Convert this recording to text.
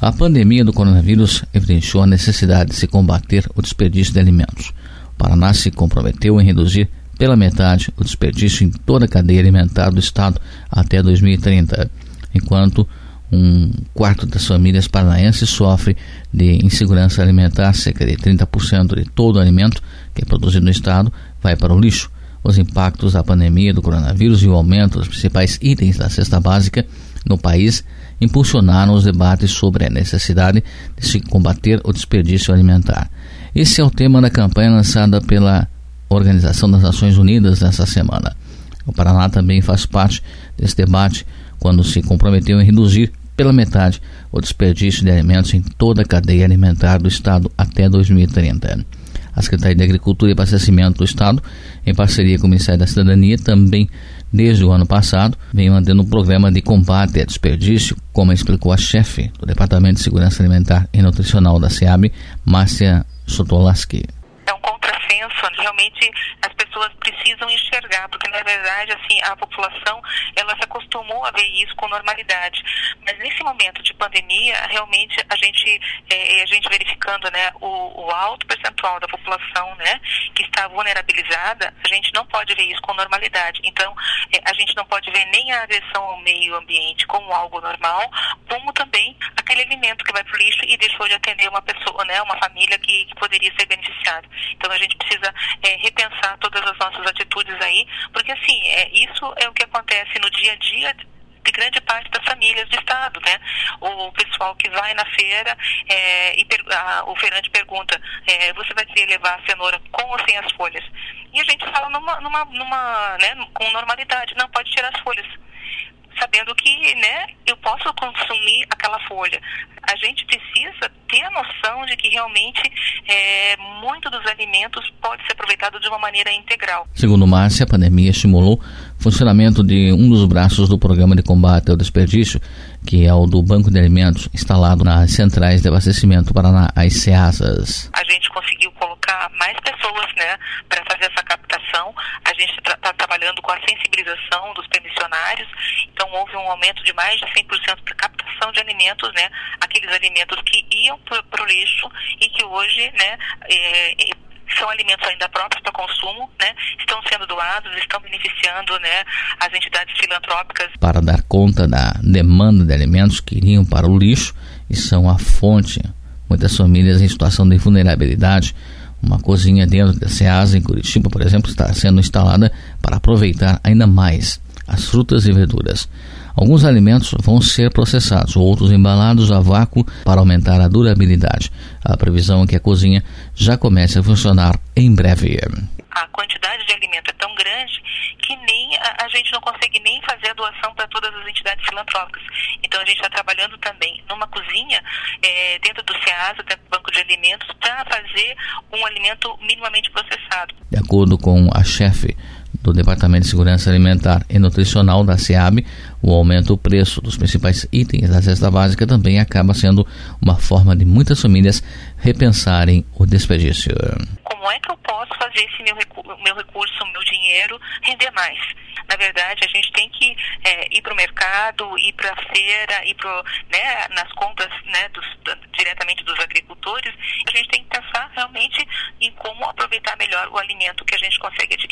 A pandemia do coronavírus evidenciou a necessidade de se combater o desperdício de alimentos. O Paraná se comprometeu em reduzir pela metade o desperdício em toda a cadeia alimentar do Estado até 2030, enquanto um quarto das famílias paranaenses sofre de insegurança alimentar, cerca de 30% de todo o alimento que é produzido no Estado vai para o lixo. Os impactos da pandemia do coronavírus e o aumento dos principais itens da cesta básica no país impulsionaram os debates sobre a necessidade de se combater o desperdício alimentar. Esse é o tema da campanha lançada pela Organização das Nações Unidas nesta semana. O Paraná também faz parte desse debate quando se comprometeu em reduzir pela metade o desperdício de alimentos em toda a cadeia alimentar do Estado até 2030. A Secretaria de Agricultura e Abastecimento do Estado, em parceria com o Ministério da Cidadania, também desde o ano passado, vem mantendo um programa de combate a desperdício, como explicou a chefe do Departamento de Segurança Alimentar e Nutricional da SEAB, Márcia Sotolaski. Realmente as pessoas precisam enxergar, porque na verdade assim a população ela se acostumou a ver isso com normalidade. Mas nesse momento de pandemia, realmente a gente é, a gente verificando, né, o, o, alto percentual da população, né, que está vulnerabilizada, a gente não pode ver isso com normalidade. Então é, a gente não pode ver nem a agressão ao meio ambiente como algo normal, como também aquele alimento que vai para o lixo e deixou de atender uma pessoa, né, uma família que, que poderia ser beneficiada. Então a gente precisa é, repensar todas as nossas atitudes aí, porque assim, é, isso é o que acontece no dia a dia de grande parte das famílias do estado, né? O pessoal que vai na feira é, e a, o feirante pergunta, é, você vai querer levar a cenoura com ou sem as folhas? E a gente fala numa, numa, numa né, com normalidade, não pode tirar as folhas sabendo que né, eu posso consumir aquela folha. A gente precisa ter a noção de que realmente é, muito dos alimentos pode ser aproveitado de uma maneira integral. Segundo Márcia, a pandemia estimulou o funcionamento de um dos braços do Programa de Combate ao Desperdício, que é o do Banco de Alimentos, instalado nas centrais de abastecimento Paraná, as CEASAS. A gente conseguiu colocar mais pessoas né, para fazer essa captação. A gente está tra trabalhando com a sensibilização dos permissionários, então houve um aumento de mais de 100% para captação de alimentos, né, aqueles alimentos que iam para o lixo e que hoje né, é, são alimentos ainda próprios para consumo, né, estão sendo doados, estão beneficiando né, as entidades filantrópicas. Para dar conta da demanda de alimentos que iriam para o lixo e são a fonte, muitas famílias em situação de vulnerabilidade uma cozinha dentro da SEASA em Curitiba, por exemplo, está sendo instalada para aproveitar ainda mais as frutas e verduras. Alguns alimentos vão ser processados, outros embalados a vácuo para aumentar a durabilidade. A previsão é que a cozinha já comece a funcionar em breve. A quantidade de alimento é tão grande que nem a, gente não consegue nem fazer a doação para todas as entidades filantrópicas. Então a gente está trabalhando também numa cozinha é, dentro do SEASA, dentro do Banco de Alimentos, para fazer um alimento minimamente processado. De acordo com a chefe do Departamento de Segurança Alimentar e Nutricional da SEAB, o aumento do preço dos principais itens da cesta básica também acaba sendo uma forma de muitas famílias repensarem o desperdício. Como é que eu posso fazer esse meu, recu meu recurso, meu dinheiro render mais? Verdade, a gente tem que é, ir para o mercado, ir para a feira, ir pro, né, nas contas né, dos, diretamente dos agricultores. A gente tem que pensar realmente em como aproveitar melhor o alimento que a gente consegue adquirir.